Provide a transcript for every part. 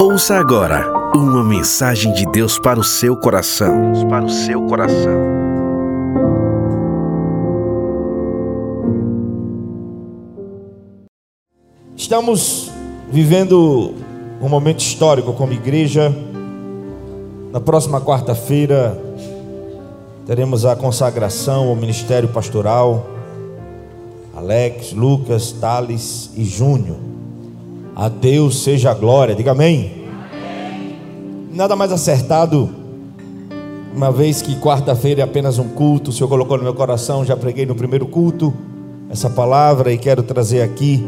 Ouça agora uma mensagem de Deus para o seu coração. Deus para o seu coração. Estamos vivendo um momento histórico como igreja. Na próxima quarta-feira teremos a consagração ao ministério pastoral. Alex, Lucas, Thales e Júnior. A Deus seja a glória. Diga amém. amém. Nada mais acertado, uma vez que quarta-feira é apenas um culto, o Senhor colocou no meu coração, já preguei no primeiro culto essa palavra e quero trazer aqui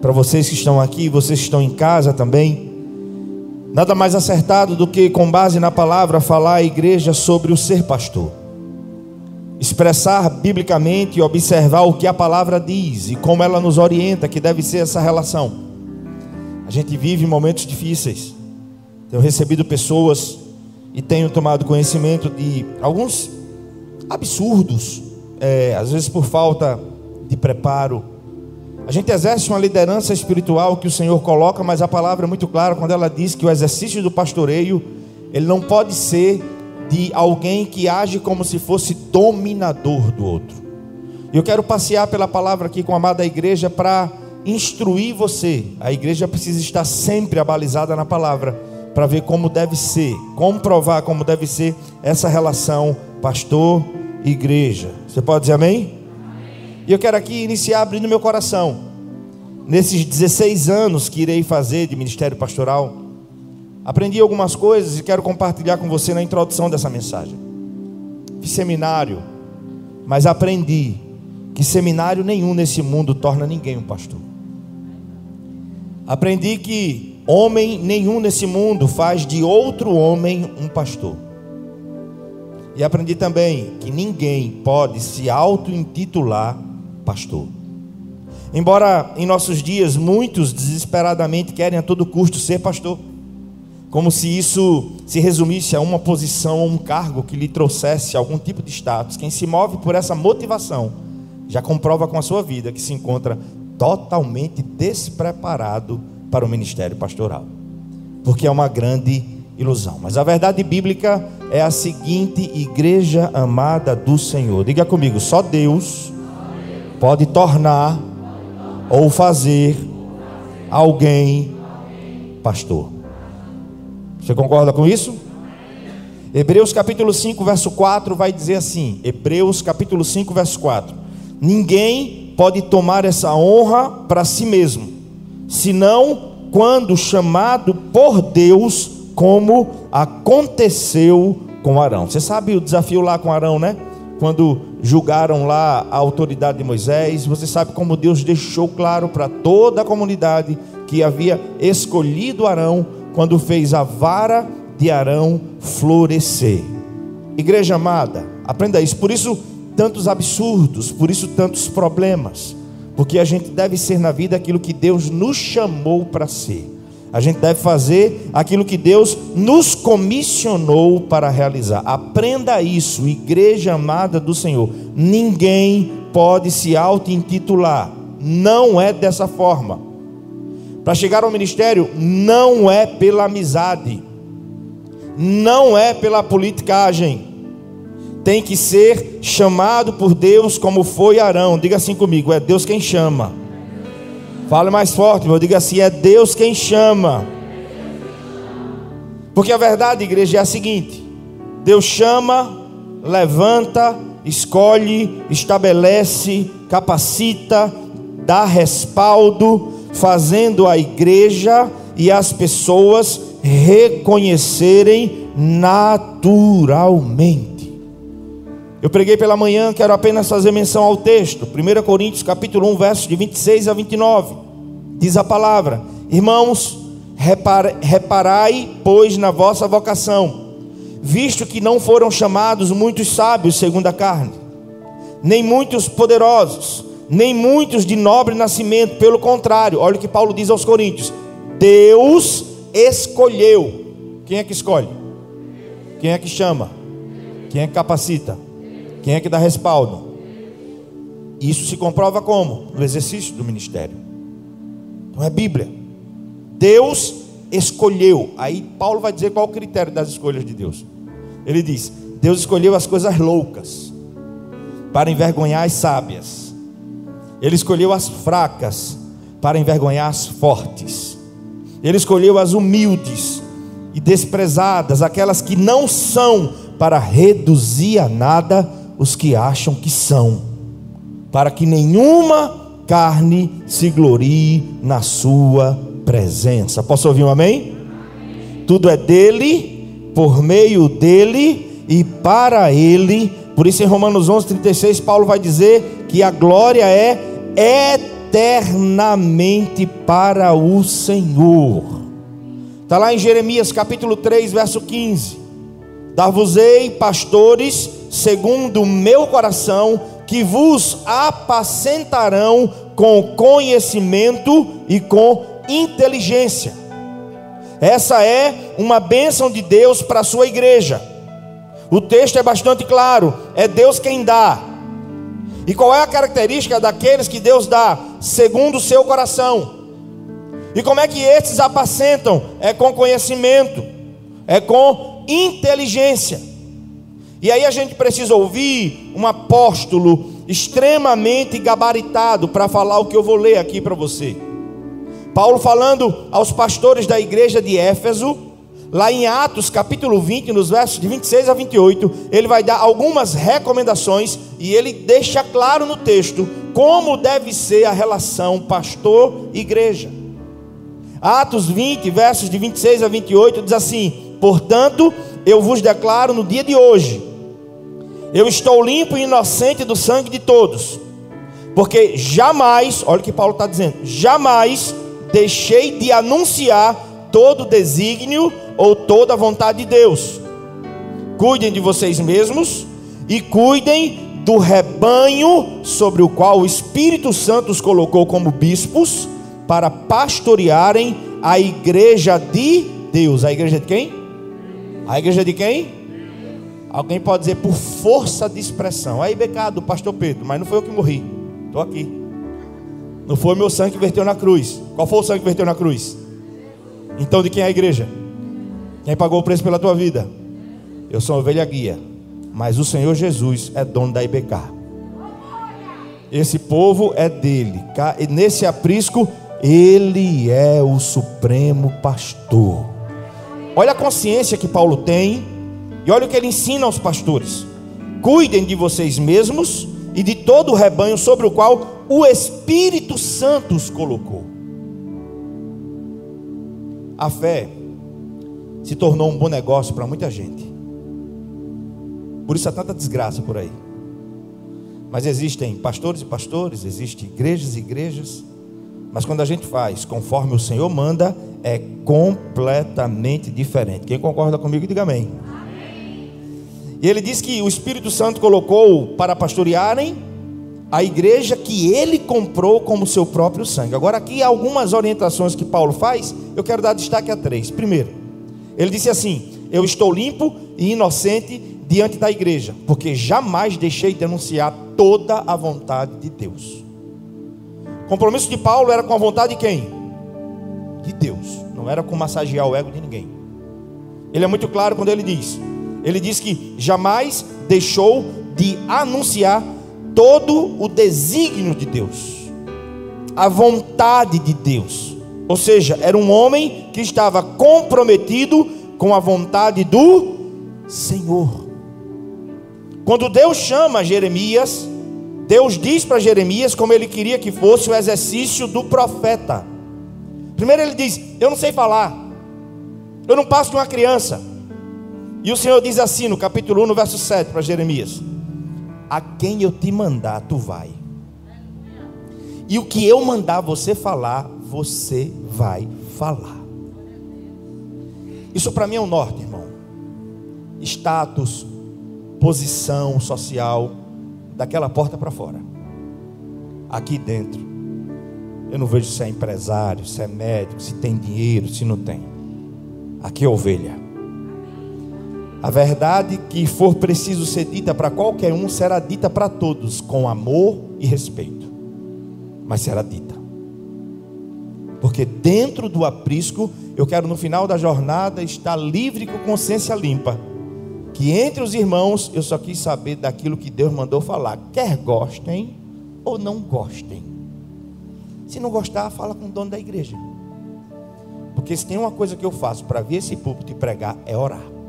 para vocês que estão aqui, vocês que estão em casa também. Nada mais acertado do que, com base na palavra, falar à igreja sobre o ser pastor. Expressar biblicamente e observar o que a palavra diz e como ela nos orienta que deve ser essa relação. A gente vive momentos difíceis. Tenho recebido pessoas e tenho tomado conhecimento de alguns absurdos, é, às vezes por falta de preparo, a gente exerce uma liderança espiritual que o Senhor coloca, mas a palavra é muito clara quando ela diz que o exercício do pastoreio, ele não pode ser de alguém que age como se fosse dominador do outro. Eu quero passear pela palavra aqui com a amada igreja para instruir você. A igreja precisa estar sempre abalizada na palavra para ver como deve ser, comprovar como deve ser essa relação pastor igreja. Você pode dizer amém? E eu quero aqui iniciar abrindo meu coração. Nesses 16 anos que irei fazer de ministério pastoral, aprendi algumas coisas e quero compartilhar com você na introdução dessa mensagem. Fiz seminário, mas aprendi que seminário nenhum nesse mundo torna ninguém um pastor. Aprendi que homem nenhum nesse mundo faz de outro homem um pastor. E aprendi também que ninguém pode se auto-intitular pastor. Embora em nossos dias muitos desesperadamente querem a todo custo ser pastor, como se isso se resumisse a uma posição, a um cargo que lhe trouxesse algum tipo de status. Quem se move por essa motivação já comprova com a sua vida que se encontra totalmente despreparado para o ministério pastoral, porque é uma grande ilusão. Mas a verdade bíblica é a seguinte: igreja amada do Senhor. Diga comigo, só Deus pode tornar ou fazer alguém pastor. Você concorda com isso? Hebreus capítulo 5, verso 4 vai dizer assim: Hebreus capítulo 5, verso 4: Ninguém pode tomar essa honra para si mesmo, senão quando chamado por Deus, como aconteceu com Arão. Você sabe o desafio lá com Arão, né? quando julgaram lá a autoridade de Moisés, você sabe como Deus deixou claro para toda a comunidade que havia escolhido Arão quando fez a vara de Arão florescer. Igreja amada, aprenda isso. Por isso, tantos absurdos, por isso, tantos problemas. Porque a gente deve ser na vida aquilo que Deus nos chamou para ser. A gente deve fazer aquilo que Deus nos comissionou para realizar. Aprenda isso, igreja amada do Senhor. Ninguém pode se auto-intitular. Não é dessa forma. Para chegar ao ministério, não é pela amizade, não é pela politicagem. Tem que ser chamado por Deus, como foi Arão. Diga assim comigo: é Deus quem chama. Fale mais forte, meu. Diga assim: é Deus quem chama. Porque a verdade, igreja, é a seguinte: Deus chama, levanta, escolhe, estabelece, capacita, dá respaldo, fazendo a igreja e as pessoas reconhecerem naturalmente. Eu preguei pela manhã, quero apenas fazer menção ao texto, 1 Coríntios capítulo 1, versos de 26 a 29. Diz a palavra: Irmãos, reparai, pois, na vossa vocação, visto que não foram chamados muitos sábios segundo a carne, nem muitos poderosos, nem muitos de nobre nascimento, pelo contrário, olha o que Paulo diz aos Coríntios: Deus escolheu. Quem é que escolhe? Quem é que chama? Quem é que capacita? Quem é que dá respaldo? Isso se comprova como? No exercício do ministério. Não é Bíblia. Deus escolheu. Aí Paulo vai dizer qual o critério das escolhas de Deus. Ele diz: Deus escolheu as coisas loucas para envergonhar as sábias. Ele escolheu as fracas para envergonhar as fortes. Ele escolheu as humildes e desprezadas, aquelas que não são, para reduzir a nada os que acham que são, para que nenhuma carne se glorie na sua presença. Posso ouvir um amém? Tudo é dele, por meio dele e para ele. Por isso em Romanos 11:36 Paulo vai dizer que a glória é eternamente para o Senhor. Está lá em Jeremias capítulo 3, verso 15: Dar-vos-ei pastores segundo o meu coração, que vos apacentarão com conhecimento e com inteligência. Essa é uma bênção de Deus para a sua igreja. O texto é bastante claro: é Deus quem dá. E qual é a característica daqueles que Deus dá? Segundo o seu coração. E como é que esses apacentam? É com conhecimento, é com inteligência. E aí a gente precisa ouvir um apóstolo extremamente gabaritado para falar o que eu vou ler aqui para você. Paulo falando aos pastores da igreja de Éfeso, lá em Atos capítulo 20, nos versos de 26 a 28, ele vai dar algumas recomendações e ele deixa claro no texto como deve ser a relação pastor-igreja. Atos 20, versos de 26 a 28, diz assim: Portanto, eu vos declaro no dia de hoje, eu estou limpo e inocente do sangue de todos, porque jamais, olha o que Paulo está dizendo, jamais deixei de anunciar todo o desígnio ou toda a vontade de Deus. Cuidem de vocês mesmos e cuidem do rebanho sobre o qual o Espírito Santo os colocou como bispos para pastorearem a igreja de Deus. A igreja de quem? A igreja de quem? Alguém pode dizer por força de expressão. Aí, becado, do pastor Pedro, mas não foi eu que morri. Estou aqui. Não foi meu sangue que verteu na cruz. Qual foi o sangue que verteu na cruz? Então, de quem é a igreja? Quem pagou o preço pela tua vida? Eu sou ovelha guia. Mas o Senhor Jesus é dono da IBK. Esse povo é dele. Nesse aprisco ele é o supremo pastor. Olha a consciência que Paulo tem, e olha o que ele ensina aos pastores: cuidem de vocês mesmos e de todo o rebanho sobre o qual o Espírito Santo os colocou. A fé se tornou um bom negócio para muita gente. Por isso há tanta desgraça por aí. Mas existem pastores e pastores, existem igrejas e igrejas mas quando a gente faz conforme o Senhor manda, é completamente diferente. Quem concorda comigo, diga amém. amém. E ele diz que o Espírito Santo colocou para pastorearem a igreja que ele comprou como seu próprio sangue. Agora, aqui algumas orientações que Paulo faz, eu quero dar destaque a três. Primeiro, ele disse assim: Eu estou limpo e inocente diante da igreja, porque jamais deixei de anunciar toda a vontade de Deus compromisso de Paulo era com a vontade de quem? De Deus. Não era com massagear o ego de ninguém. Ele é muito claro quando ele diz: ele diz que jamais deixou de anunciar todo o desígnio de Deus, a vontade de Deus. Ou seja, era um homem que estava comprometido com a vontade do Senhor. Quando Deus chama Jeremias, Deus diz para Jeremias como ele queria que fosse o exercício do profeta. Primeiro ele diz: Eu não sei falar, eu não passo de uma criança. E o Senhor diz assim no capítulo 1, no verso 7 para Jeremias: A quem eu te mandar, tu vai. E o que eu mandar você falar, você vai falar. Isso para mim é o um norte, irmão. Status, posição social, daquela porta para fora. Aqui dentro, eu não vejo se é empresário, se é médico, se tem dinheiro, se não tem. Aqui é ovelha. A verdade que for preciso ser dita para qualquer um será dita para todos, com amor e respeito. Mas será dita. Porque dentro do aprisco, eu quero no final da jornada estar livre com consciência limpa. Que entre os irmãos eu só quis saber daquilo que Deus mandou falar. Quer gostem ou não gostem. Se não gostar, fala com o dono da igreja. Porque se tem uma coisa que eu faço para ver esse púlpito e pregar, é orar.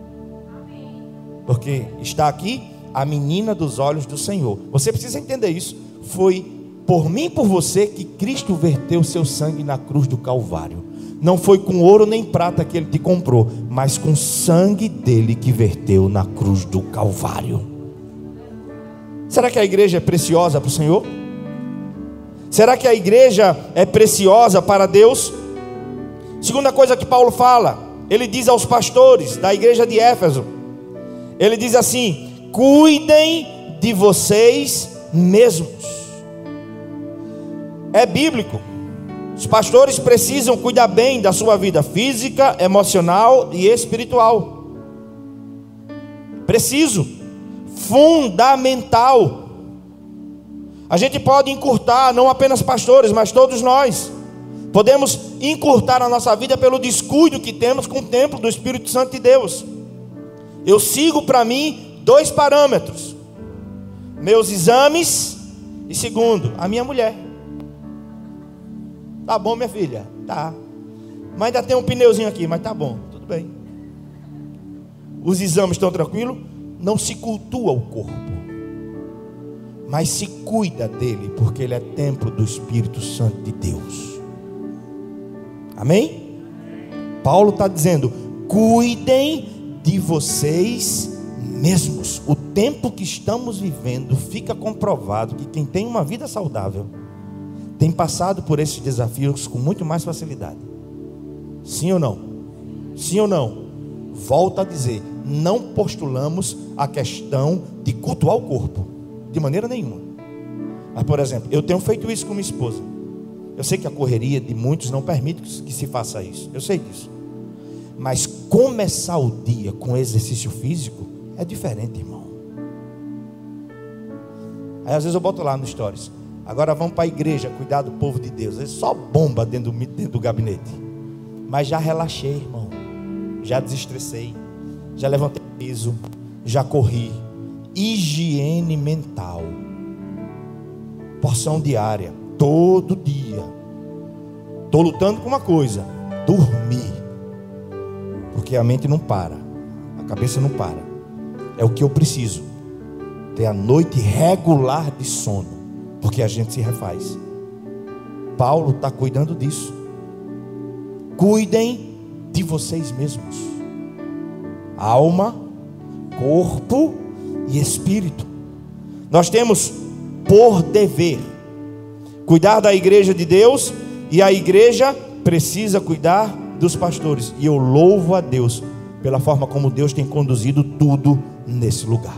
Porque está aqui a menina dos olhos do Senhor. Você precisa entender isso. Foi por mim e por você que Cristo verteu seu sangue na cruz do Calvário. Não foi com ouro nem prata que ele te comprou, mas com sangue dele que verteu na cruz do Calvário. Será que a igreja é preciosa para o Senhor? Será que a igreja é preciosa para Deus? Segunda coisa que Paulo fala, ele diz aos pastores da igreja de Éfeso: ele diz assim: cuidem de vocês mesmos. É bíblico. Os pastores precisam cuidar bem da sua vida física, emocional e espiritual. Preciso. Fundamental. A gente pode encurtar, não apenas pastores, mas todos nós. Podemos encurtar a nossa vida pelo descuido que temos com o templo do Espírito Santo de Deus. Eu sigo para mim dois parâmetros: meus exames e segundo, a minha mulher. Tá bom, minha filha? Tá. Mas ainda tem um pneuzinho aqui, mas tá bom, tudo bem. Os exames estão tranquilos? Não se cultua o corpo, mas se cuida dele, porque ele é templo do Espírito Santo de Deus. Amém? Paulo está dizendo: cuidem de vocês mesmos. O tempo que estamos vivendo fica comprovado que quem tem uma vida saudável tem passado por esses desafios com muito mais facilidade. Sim ou não? Sim ou não? Volto a dizer, não postulamos a questão de cultuar o corpo, de maneira nenhuma. Mas, por exemplo, eu tenho feito isso com minha esposa. Eu sei que a correria de muitos não permite que se faça isso. Eu sei disso. Mas começar o dia com exercício físico é diferente, irmão. Aí às vezes eu boto lá no stories. Agora vamos para a igreja cuidar do povo de Deus. É só bomba dentro do, dentro do gabinete. Mas já relaxei, irmão. Já desestressei. Já levantei peso. Já corri. Higiene mental. Porção diária. Todo dia. Estou lutando com uma coisa: dormir. Porque a mente não para, a cabeça não para. É o que eu preciso. Ter a noite regular de sono, porque a gente se refaz. Paulo está cuidando disso. Cuidem de vocês mesmos. Alma, corpo e espírito. Nós temos por dever cuidar da igreja de Deus e a igreja precisa cuidar dos pastores. E eu louvo a Deus pela forma como Deus tem conduzido tudo nesse lugar.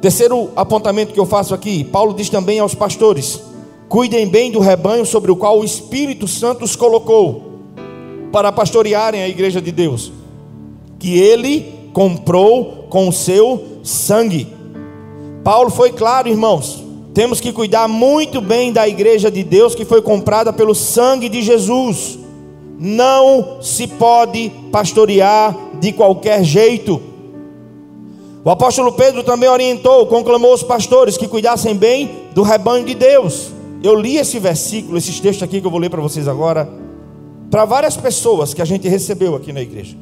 Terceiro apontamento que eu faço aqui, Paulo diz também aos pastores: cuidem bem do rebanho sobre o qual o Espírito Santo os colocou para pastorearem a igreja de Deus, que ele comprou com o seu sangue. Paulo foi claro, irmãos, temos que cuidar muito bem da igreja de Deus que foi comprada pelo sangue de Jesus não se pode pastorear de qualquer jeito. O apóstolo Pedro também orientou, conclamou os pastores que cuidassem bem do rebanho de Deus. Eu li esse versículo, esses textos aqui que eu vou ler para vocês agora, para várias pessoas que a gente recebeu aqui na igreja.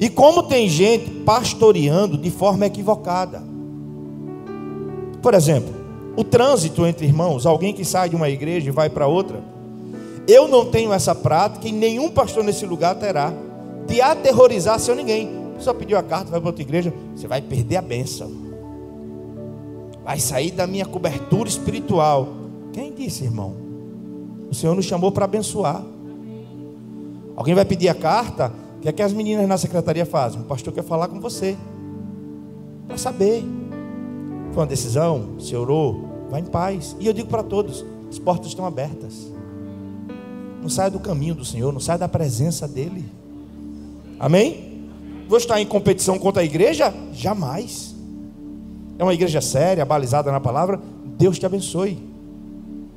E como tem gente pastoreando de forma equivocada. Por exemplo, o trânsito entre irmãos, alguém que sai de uma igreja e vai para outra, eu não tenho essa prática e nenhum pastor nesse lugar terá de aterrorizar seu ninguém. Só pediu a carta, vai para outra igreja, você vai perder a bênção. Vai sair da minha cobertura espiritual. Quem disse, irmão? O Senhor nos chamou para abençoar. Alguém vai pedir a carta? O que é que as meninas na secretaria fazem? O pastor quer falar com você. Para saber. Foi uma decisão? Você orou? Vai em paz. E eu digo para todos: as portas estão abertas. Não saia do caminho do Senhor, não saia da presença dEle. Amém? Vou estar em competição contra a igreja? Jamais. É uma igreja séria, balizada na palavra. Deus te abençoe.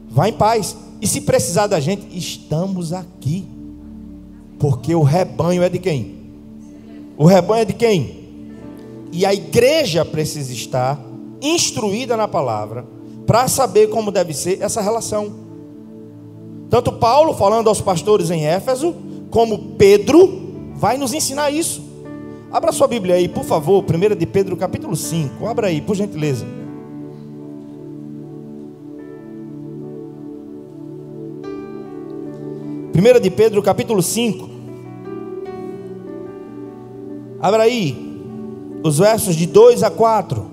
Vá em paz. E se precisar da gente, estamos aqui. Porque o rebanho é de quem? O rebanho é de quem? E a igreja precisa estar instruída na palavra para saber como deve ser essa relação. Tanto Paulo, falando aos pastores em Éfeso, como Pedro, vai nos ensinar isso. Abra sua Bíblia aí, por favor, 1 de Pedro, capítulo 5. Abra aí, por gentileza. 1 de Pedro, capítulo 5. Abra aí, os versos de 2 a 4.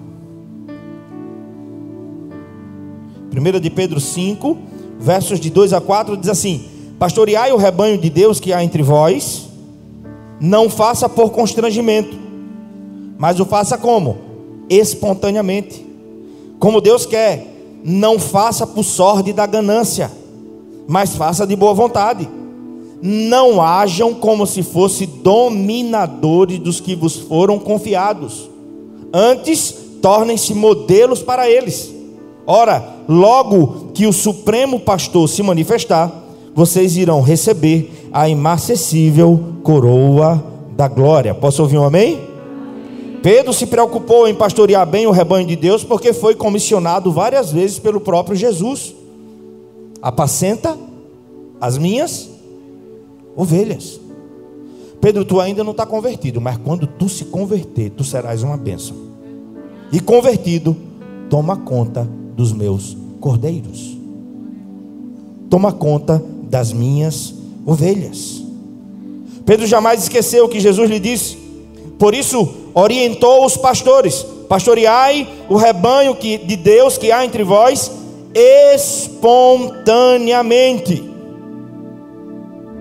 1 de Pedro 5, versos de 2 a 4, diz assim: Pastoreai o rebanho de Deus que há entre vós, não faça por constrangimento, mas o faça como? Espontaneamente, como Deus quer, não faça por sorte da ganância mas faça de boa vontade. Não hajam como se fossem dominadores dos que vos foram confiados. Antes, tornem-se modelos para eles. Ora, logo que o Supremo Pastor se manifestar, vocês irão receber a imacessível coroa da glória. Posso ouvir um amém? Pedro se preocupou em pastorear bem o rebanho de Deus porque foi comissionado várias vezes pelo próprio Jesus apacenta as minhas ovelhas. Pedro, tu ainda não está convertido, mas quando tu se converter, tu serás uma bênção. E convertido, toma conta dos meus cordeiros. Toma conta das minhas ovelhas. Pedro jamais esqueceu o que Jesus lhe disse. Por isso, orientou os pastores: pastoreai o rebanho que, de Deus que há entre vós espontaneamente.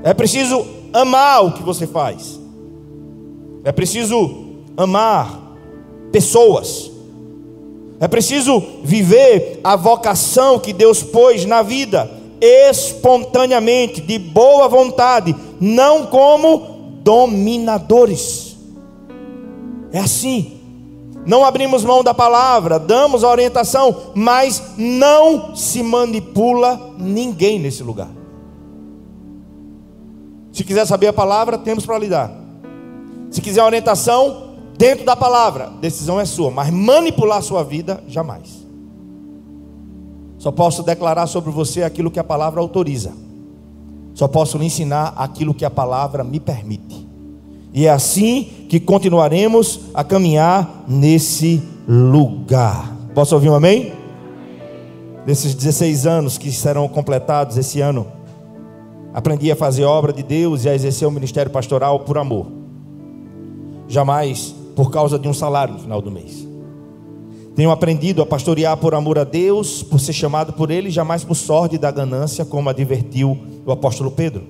É preciso amar o que você faz. É preciso amar pessoas. É preciso viver a vocação que Deus pôs na vida espontaneamente, de boa vontade, não como dominadores. É assim não abrimos mão da palavra, damos a orientação, mas não se manipula ninguém nesse lugar. Se quiser saber a palavra, temos para lhe dar. Se quiser orientação, dentro da palavra, decisão é sua, mas manipular a sua vida, jamais. Só posso declarar sobre você aquilo que a palavra autoriza. Só posso lhe ensinar aquilo que a palavra me permite. E é assim que continuaremos a caminhar nesse lugar. Posso ouvir um amém? Desses 16 anos que serão completados esse ano, aprendi a fazer obra de Deus e a exercer o ministério pastoral por amor. Jamais por causa de um salário no final do mês. Tenho aprendido a pastorear por amor a Deus, por ser chamado por Ele, jamais por sorte da ganância, como advertiu o apóstolo Pedro.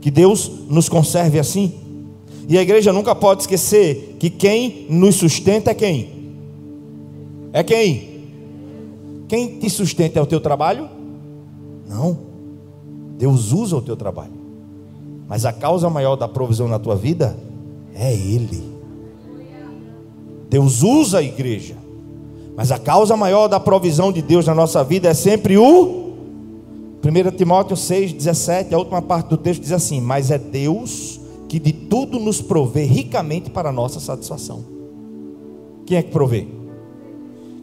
Que Deus nos conserve assim e a igreja nunca pode esquecer que quem nos sustenta é quem? É quem? Quem te sustenta é o teu trabalho? Não. Deus usa o teu trabalho. Mas a causa maior da provisão na tua vida é Ele. Deus usa a igreja. Mas a causa maior da provisão de Deus na nossa vida é sempre o 1 Timóteo 6, 17, a última parte do texto diz assim: Mas é Deus que de tudo nos provê ricamente para a nossa satisfação. Quem é que provê?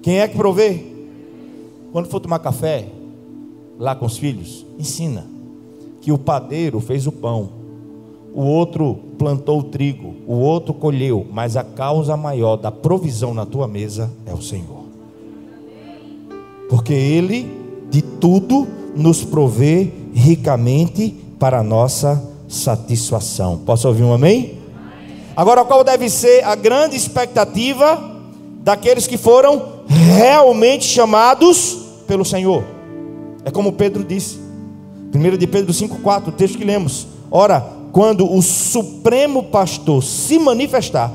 Quem é que provê? Quando for tomar café, lá com os filhos, ensina que o padeiro fez o pão, o outro plantou o trigo, o outro colheu, mas a causa maior da provisão na tua mesa é o Senhor. Porque Ele de tudo nos provê ricamente para a nossa satisfação. Posso ouvir um amém? Agora, qual deve ser a grande expectativa daqueles que foram realmente chamados pelo Senhor? É como Pedro disse, 1 de Pedro 5,4, o texto que lemos. Ora, quando o Supremo Pastor se manifestar,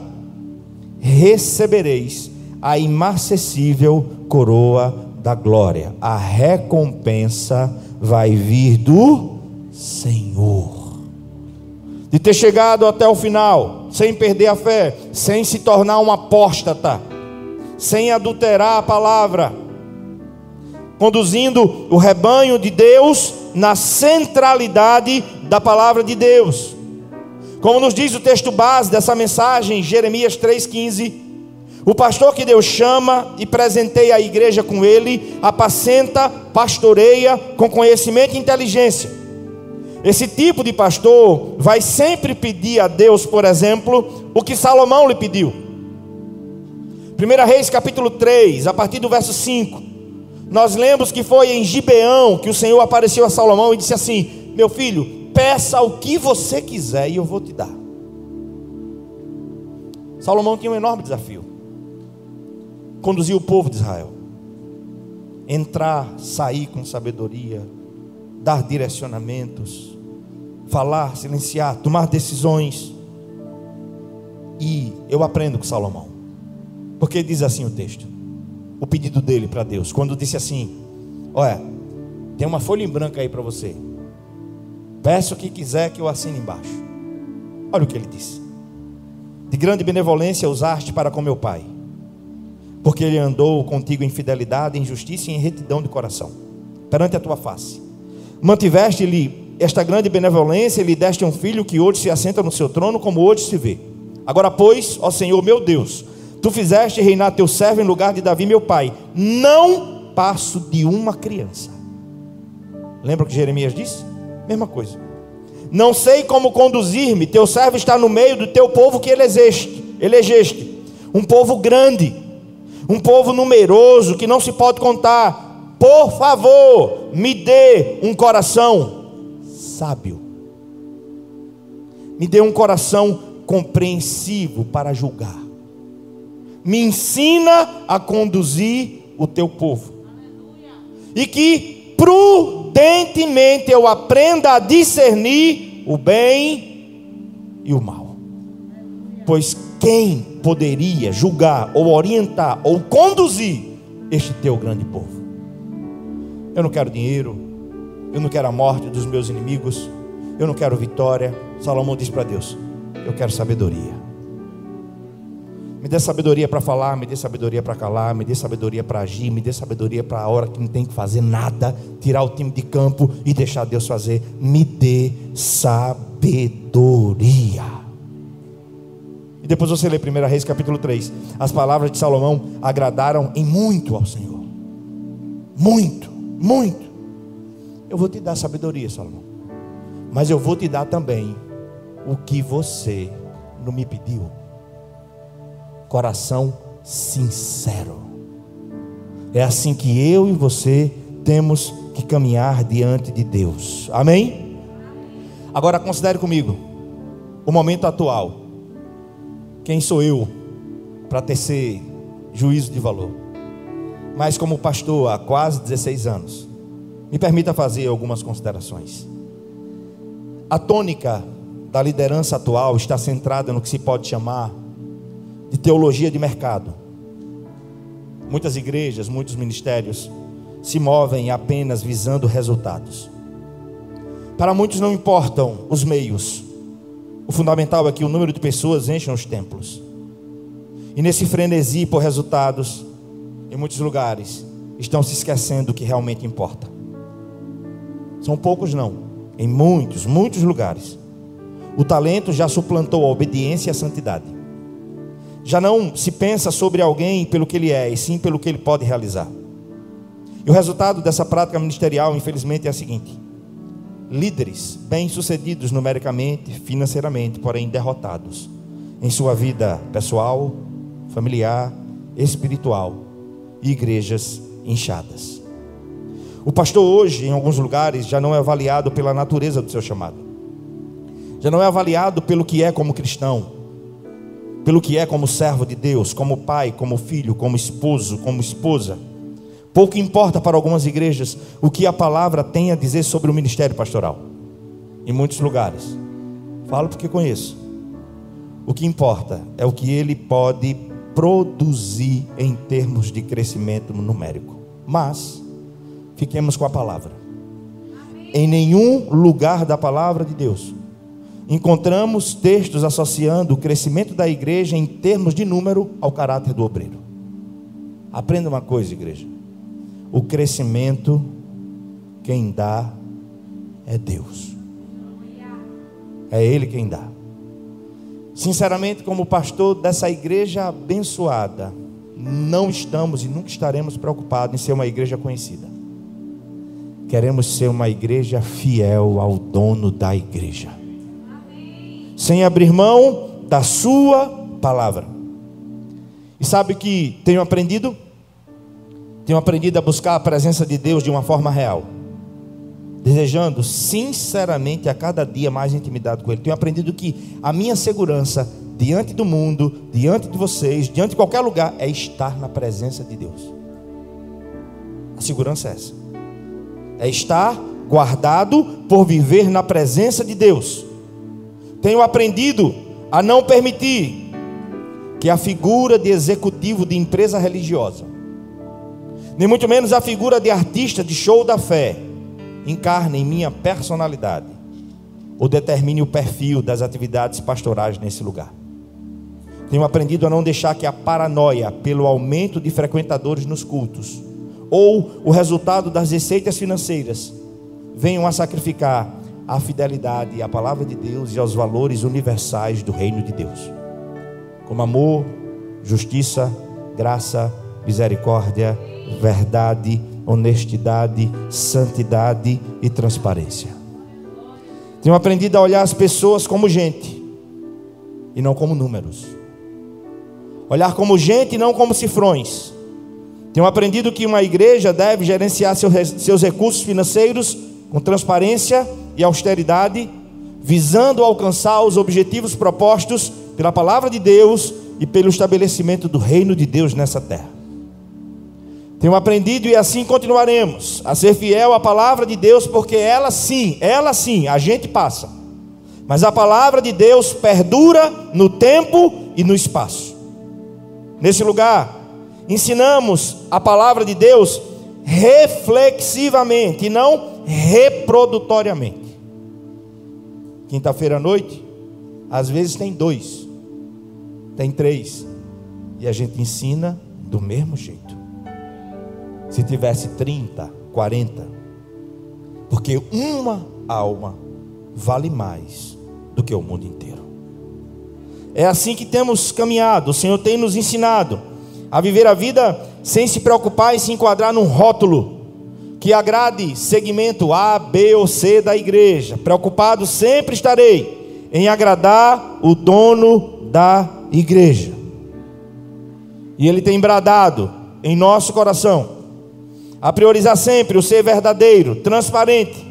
recebereis a imarcessível coroa da glória. A recompensa vai vir do Senhor de ter chegado até o final, sem perder a fé, sem se tornar um apóstata, sem adulterar a palavra, conduzindo o rebanho de Deus na centralidade da palavra de Deus. Como nos diz o texto base dessa mensagem, Jeremias 3,15: o pastor que Deus chama e presenteia a igreja com ele, apacenta, pastoreia com conhecimento e inteligência. Esse tipo de pastor vai sempre pedir a Deus, por exemplo, o que Salomão lhe pediu. 1 Reis capítulo 3, a partir do verso 5. Nós lemos que foi em Gibeão que o Senhor apareceu a Salomão e disse assim: Meu filho, peça o que você quiser e eu vou te dar. Salomão tinha um enorme desafio: conduzir o povo de Israel, entrar, sair com sabedoria, dar direcionamentos, falar, silenciar, tomar decisões. E eu aprendo com Salomão, porque diz assim o texto: o pedido dele para Deus, quando disse assim: Olha, tem uma folha em branco aí para você, peça o que quiser que eu assine embaixo. Olha o que ele disse: De grande benevolência usaste para com meu pai, porque ele andou contigo em fidelidade, em justiça e em retidão de coração, perante a tua face. Mantiveste-lhe esta grande benevolência, e lhe deste um filho que hoje se assenta no seu trono, como hoje se vê. Agora, pois, ó Senhor meu Deus, tu fizeste reinar teu servo em lugar de Davi, meu pai. Não passo de uma criança. Lembra o que Jeremias disse? Mesma coisa. Não sei como conduzir-me, teu servo está no meio do teu povo que elegeste, elegeste. Um povo grande, um povo numeroso que não se pode contar. Por favor, me dê um coração sábio. Me dê um coração compreensivo para julgar. Me ensina a conduzir o teu povo. E que prudentemente eu aprenda a discernir o bem e o mal. Pois quem poderia julgar, ou orientar, ou conduzir este teu grande povo? Eu não quero dinheiro, eu não quero a morte dos meus inimigos, eu não quero vitória. Salomão diz para Deus: Eu quero sabedoria. Me dê sabedoria para falar, me dê sabedoria para calar, me dê sabedoria para agir, me dê sabedoria para a hora que não tem que fazer nada, tirar o time de campo e deixar Deus fazer. Me dê sabedoria. E depois você lê 1 Reis capítulo 3. As palavras de Salomão agradaram em muito ao Senhor. Muito, muito. Eu vou te dar sabedoria, Salomão. Mas eu vou te dar também o que você não me pediu. Coração sincero. É assim que eu e você temos que caminhar diante de Deus. Amém? Agora considere comigo o momento atual. Quem sou eu para tecer juízo de valor? Mas como pastor há quase 16 anos, me permita fazer algumas considerações. A tônica da liderança atual está centrada no que se pode chamar de teologia de mercado. Muitas igrejas, muitos ministérios se movem apenas visando resultados. Para muitos não importam os meios. O fundamental é que o número de pessoas encham os templos. E nesse frenesi por resultados, em muitos lugares, estão se esquecendo do que realmente importa. São poucos, não. Em muitos, muitos lugares. O talento já suplantou a obediência e a santidade. Já não se pensa sobre alguém pelo que ele é, e sim pelo que ele pode realizar. E o resultado dessa prática ministerial, infelizmente, é a seguinte: líderes bem-sucedidos numericamente, financeiramente, porém derrotados em sua vida pessoal, familiar, espiritual e igrejas inchadas. O pastor hoje, em alguns lugares, já não é avaliado pela natureza do seu chamado. Já não é avaliado pelo que é como cristão, pelo que é como servo de Deus, como pai, como filho, como esposo, como esposa. Pouco importa para algumas igrejas o que a palavra tem a dizer sobre o ministério pastoral. Em muitos lugares. Falo porque conheço. O que importa é o que ele pode produzir em termos de crescimento numérico. Mas Fiquemos com a palavra. Em nenhum lugar da palavra de Deus encontramos textos associando o crescimento da igreja em termos de número ao caráter do obreiro. Aprenda uma coisa, igreja. o crescimento, quem dá é Deus. É Ele quem dá. Sinceramente, como pastor dessa igreja abençoada, não estamos e nunca estaremos preocupados em ser uma igreja conhecida. Queremos ser uma igreja fiel ao dono da igreja, sem abrir mão da Sua palavra. E sabe que tenho aprendido? Tenho aprendido a buscar a presença de Deus de uma forma real desejando sinceramente a cada dia mais intimidade com Ele. Tenho aprendido que a minha segurança diante do mundo, diante de vocês, diante de qualquer lugar, é estar na presença de Deus. A segurança é essa. É estar guardado por viver na presença de Deus. Tenho aprendido a não permitir que a figura de executivo de empresa religiosa, nem muito menos a figura de artista de show da fé, encarne em minha personalidade ou determine o perfil das atividades pastorais nesse lugar. Tenho aprendido a não deixar que a paranoia pelo aumento de frequentadores nos cultos ou o resultado das receitas financeiras venham a sacrificar a fidelidade à palavra de Deus e aos valores universais do reino de Deus, como amor, justiça, graça, misericórdia, verdade, honestidade, santidade e transparência. Tenho aprendido a olhar as pessoas como gente e não como números. Olhar como gente e não como cifrões. Tenho aprendido que uma igreja deve gerenciar seus recursos financeiros com transparência e austeridade, visando alcançar os objetivos propostos pela palavra de Deus e pelo estabelecimento do reino de Deus nessa terra. Tenho aprendido e assim continuaremos a ser fiel à palavra de Deus, porque ela sim, ela sim, a gente passa. Mas a palavra de Deus perdura no tempo e no espaço. Nesse lugar, ensinamos a palavra de Deus reflexivamente e não reprodutoriamente. Quinta-feira à noite, às vezes tem dois, tem três, e a gente ensina do mesmo jeito se tivesse 30, 40. Porque uma alma vale mais do que o mundo inteiro. É assim que temos caminhado. O Senhor tem nos ensinado a viver a vida sem se preocupar em se enquadrar num rótulo que agrade segmento A, B ou C da igreja. Preocupado sempre estarei em agradar o dono da igreja. E ele tem bradado em nosso coração a priorizar sempre o ser verdadeiro, transparente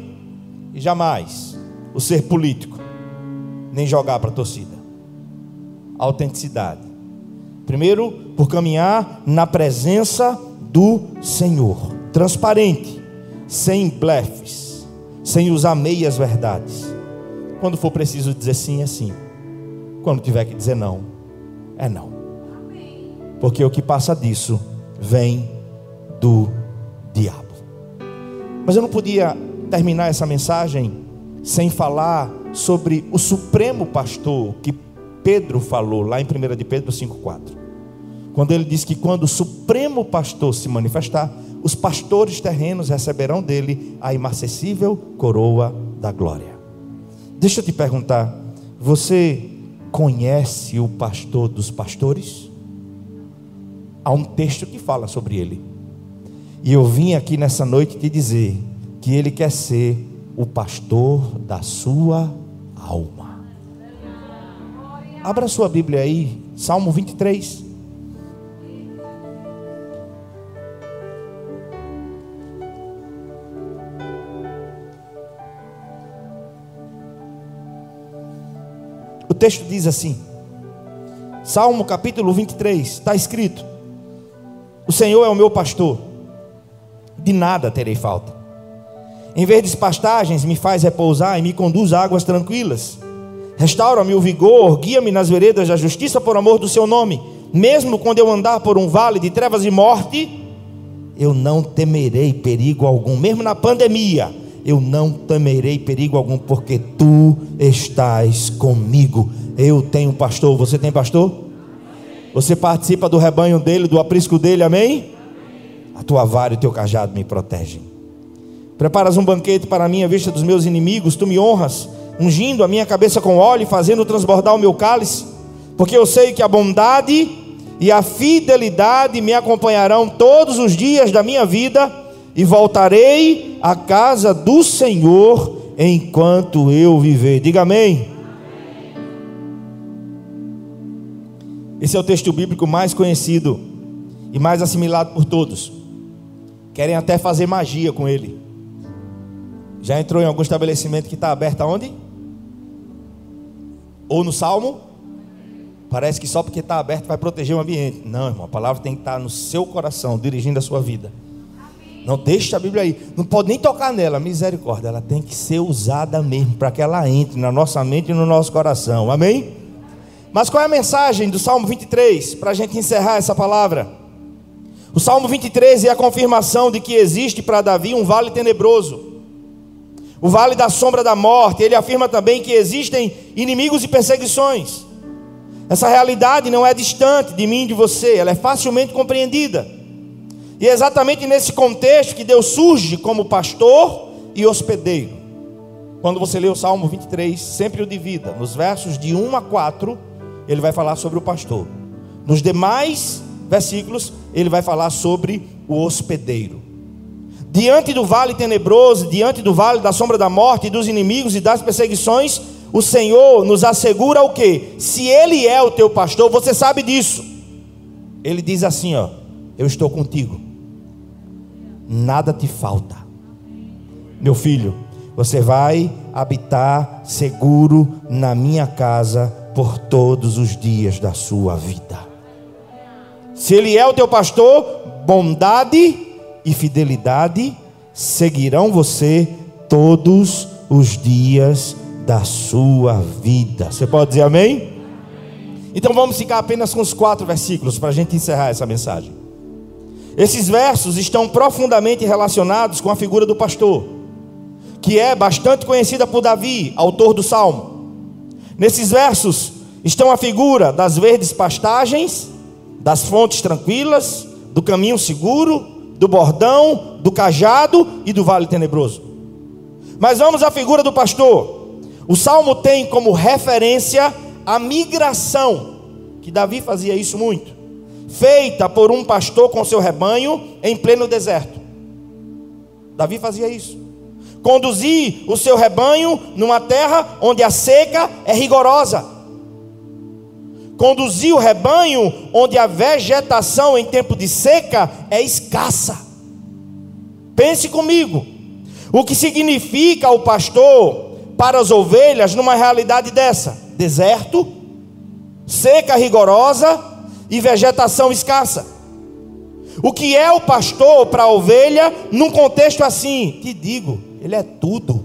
e jamais o ser político, nem jogar para a torcida. Autenticidade. Primeiro, por caminhar na presença do Senhor, transparente, sem blefes, sem usar meias verdades. Quando for preciso dizer sim, é sim. Quando tiver que dizer não, é não. Porque o que passa disso vem do diabo. Mas eu não podia terminar essa mensagem sem falar sobre o supremo pastor que Pedro falou lá em 1 de Pedro 5,4. Quando ele diz que quando o supremo pastor se manifestar, os pastores terrenos receberão dele a imacessível coroa da glória. Deixa eu te perguntar, você conhece o pastor dos pastores? Há um texto que fala sobre ele. E eu vim aqui nessa noite te dizer que Ele quer ser o pastor da sua alma. Abra sua Bíblia aí, Salmo 23. Texto diz assim, Salmo capítulo 23, está escrito: O Senhor é o meu pastor de nada terei falta. Em vez de pastagens, me faz repousar e me conduz a águas tranquilas. Restaura-me o vigor, guia-me nas veredas da justiça por amor do seu nome. Mesmo quando eu andar por um vale de trevas e morte, eu não temerei perigo algum. Mesmo na pandemia, eu não temerei perigo algum, porque tu estás comigo. Eu tenho pastor, você tem pastor? Você participa do rebanho dele, do aprisco dele, amém? A tua vara e o teu cajado me protegem. Preparas um banquete para mim à vista dos meus inimigos, tu me honras, ungindo a minha cabeça com óleo e fazendo transbordar o meu cálice, porque eu sei que a bondade e a fidelidade me acompanharão todos os dias da minha vida e voltarei à casa do Senhor enquanto eu viver. Diga amém. Esse é o texto bíblico mais conhecido e mais assimilado por todos. Querem até fazer magia com ele. Já entrou em algum estabelecimento que está aberto aonde? Ou no Salmo? Parece que só porque está aberto vai proteger o ambiente. Não, irmão, a palavra tem que estar no seu coração, dirigindo a sua vida. Não deixe a Bíblia aí. Não pode nem tocar nela. Misericórdia. Ela tem que ser usada mesmo para que ela entre na nossa mente e no nosso coração. Amém? Mas qual é a mensagem do Salmo 23? Para a gente encerrar essa palavra. O Salmo 23 é a confirmação de que existe para Davi um vale tenebroso. O vale da sombra da morte. Ele afirma também que existem inimigos e perseguições. Essa realidade não é distante de mim e de você, ela é facilmente compreendida. E é exatamente nesse contexto que Deus surge como pastor e hospedeiro. Quando você lê o Salmo 23, sempre o divida. Nos versos de 1 a 4, ele vai falar sobre o pastor. Nos demais versículos, ele vai falar sobre o hospedeiro. Diante do vale tenebroso, diante do vale da sombra da morte, dos inimigos e das perseguições, o Senhor nos assegura o que? Se Ele é o teu pastor, você sabe disso. Ele diz assim: ó, eu estou contigo nada te falta. Meu filho, você vai habitar seguro na minha casa por todos os dias da sua vida. Se Ele é o teu pastor, bondade e fidelidade seguirão você todos os dias da sua vida. Você pode dizer amém? Então vamos ficar apenas com os quatro versículos para a gente encerrar essa mensagem. Esses versos estão profundamente relacionados com a figura do pastor, que é bastante conhecida por Davi, autor do salmo. Nesses versos estão a figura das verdes pastagens, das fontes tranquilas, do caminho seguro, do bordão, do cajado e do vale tenebroso. Mas vamos à figura do pastor. O salmo tem como referência a migração, que Davi fazia isso muito feita por um pastor com seu rebanho em pleno deserto. Davi fazia isso. Conduzir o seu rebanho numa terra onde a seca é rigorosa. Conduzir o rebanho onde a vegetação em tempo de seca é escassa. Pense comigo. O que significa o pastor para as ovelhas numa realidade dessa? Deserto, seca rigorosa e vegetação escassa. O que é o pastor para a ovelha num contexto assim? Te digo, ele é tudo.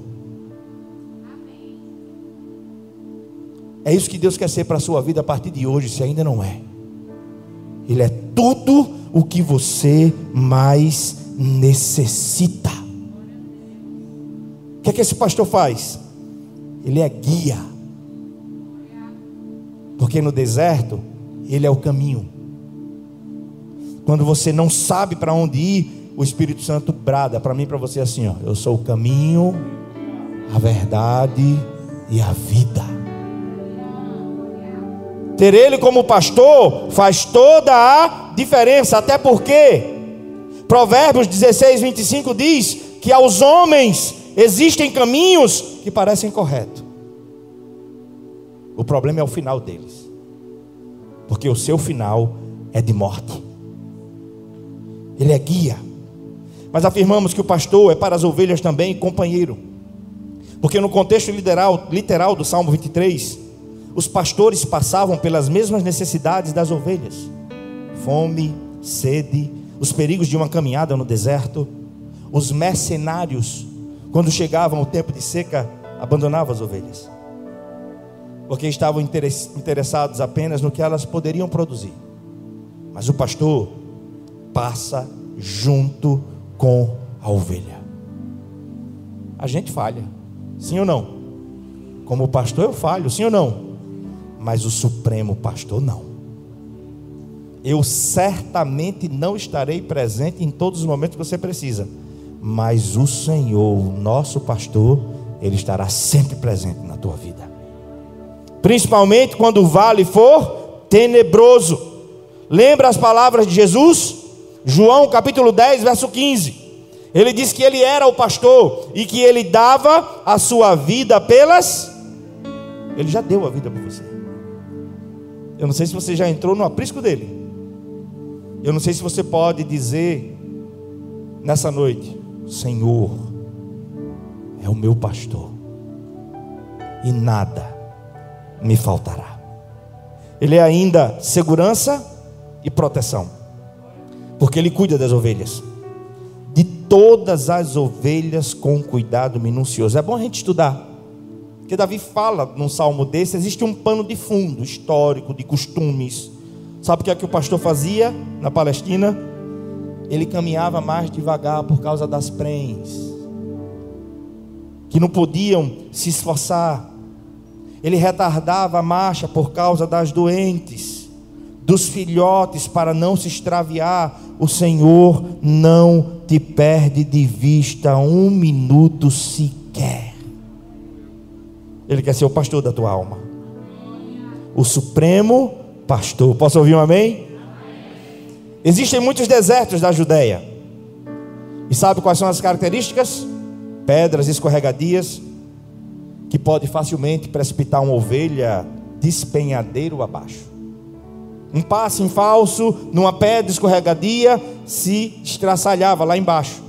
É isso que Deus quer ser para a sua vida a partir de hoje, se ainda não é. Ele é tudo o que você mais necessita. O que é que esse pastor faz? Ele é guia. Porque no deserto ele é o caminho. Quando você não sabe para onde ir, o Espírito Santo brada para mim para você assim: ó, eu sou o caminho, a verdade e a vida. Ter Ele como pastor faz toda a diferença, até porque Provérbios 16, 25 diz que aos homens existem caminhos que parecem corretos. O problema é o final deles porque o seu final é de morte. Ele é guia. Mas afirmamos que o pastor é para as ovelhas também companheiro. Porque no contexto literal, literal do Salmo 23, os pastores passavam pelas mesmas necessidades das ovelhas: fome, sede, os perigos de uma caminhada no deserto. Os mercenários, quando chegavam o tempo de seca, abandonavam as ovelhas porque estavam interessados apenas no que elas poderiam produzir. Mas o pastor passa junto com a ovelha. A gente falha, sim ou não? Como pastor eu falho, sim ou não? Mas o supremo pastor não. Eu certamente não estarei presente em todos os momentos que você precisa, mas o Senhor, o nosso pastor, ele estará sempre presente na tua vida. Principalmente quando o vale for tenebroso. Lembra as palavras de Jesus? João capítulo 10, verso 15. Ele disse que ele era o pastor e que ele dava a sua vida pelas. Ele já deu a vida por você. Eu não sei se você já entrou no aprisco dele. Eu não sei se você pode dizer nessa noite: Senhor, é o meu pastor, e nada me faltará. Ele é ainda segurança e proteção, porque ele cuida das ovelhas, de todas as ovelhas com cuidado minucioso. É bom a gente estudar, porque Davi fala num salmo desse: existe um pano de fundo histórico, de costumes Sabe o que é que o pastor fazia na Palestina? Ele caminhava mais devagar por causa das prens, que não podiam se esforçar. Ele retardava a marcha por causa das doentes, dos filhotes, para não se extraviar. O Senhor não te perde de vista um minuto sequer. Ele quer ser o pastor da tua alma, o supremo pastor. Posso ouvir um amém? Existem muitos desertos da Judéia. E sabe quais são as características? Pedras escorregadias que pode facilmente precipitar uma ovelha despenhadeiro abaixo. Um passe em falso, numa pedra escorregadia, se estraçalhava lá embaixo.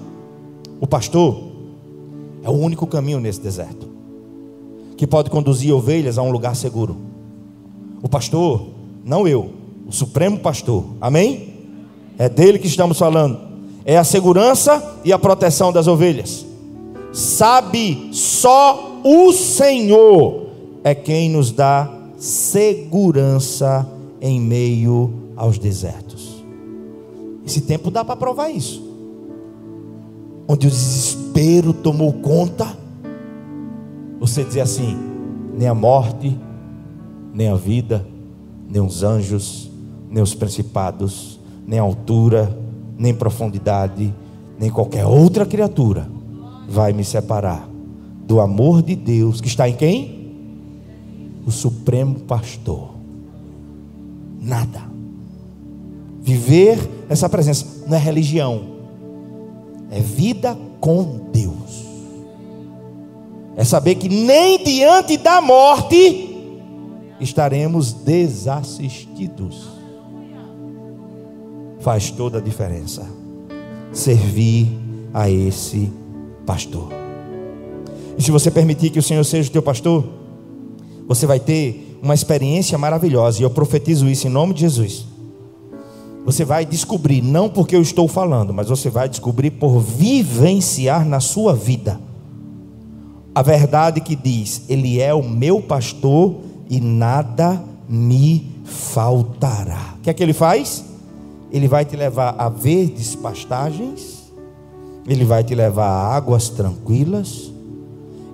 O pastor é o único caminho nesse deserto que pode conduzir ovelhas a um lugar seguro. O pastor não eu, o Supremo Pastor. Amém? É dele que estamos falando. É a segurança e a proteção das ovelhas. Sabe só o Senhor é quem nos dá segurança em meio aos desertos. Esse tempo dá para provar isso. Onde o desespero tomou conta, você dizer assim: nem a morte, nem a vida, nem os anjos, nem os principados, nem altura, nem profundidade, nem qualquer outra criatura vai me separar do amor de Deus que está em quem? O Supremo Pastor. Nada. Viver essa presença não é religião, é vida com Deus. É saber que nem diante da morte estaremos desassistidos. Faz toda a diferença. Servir a esse pastor. E se você permitir que o Senhor seja o teu pastor, você vai ter uma experiência maravilhosa. E eu profetizo isso em nome de Jesus. Você vai descobrir, não porque eu estou falando, mas você vai descobrir por vivenciar na sua vida a verdade que diz: Ele é o meu pastor e nada me faltará. O que é que ele faz? Ele vai te levar a verdes pastagens, ele vai te levar a águas tranquilas,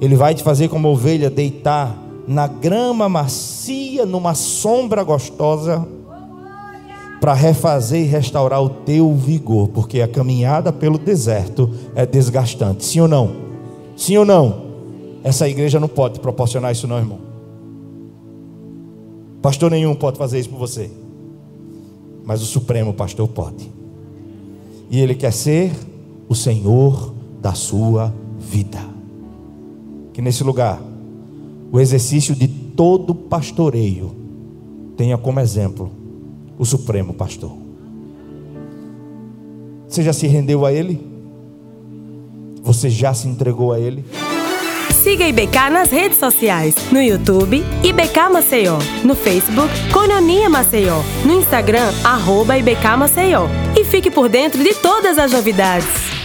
ele vai te fazer como ovelha deitar na grama macia, numa sombra gostosa, para refazer e restaurar o teu vigor, porque a caminhada pelo deserto é desgastante. Sim ou não? Sim ou não? Essa igreja não pode proporcionar isso, não, irmão. Pastor nenhum pode fazer isso por você. Mas o Supremo Pastor pode. E ele quer ser o Senhor da sua vida. Que nesse lugar, o exercício de todo pastoreio tenha como exemplo o Supremo Pastor. Você já se rendeu a Ele? Você já se entregou a Ele? Siga IBK nas redes sociais, no YouTube, IBK Maceió, no Facebook, Cononia Maceió, no Instagram, arroba IBK Maceió. E fique por dentro de todas as novidades.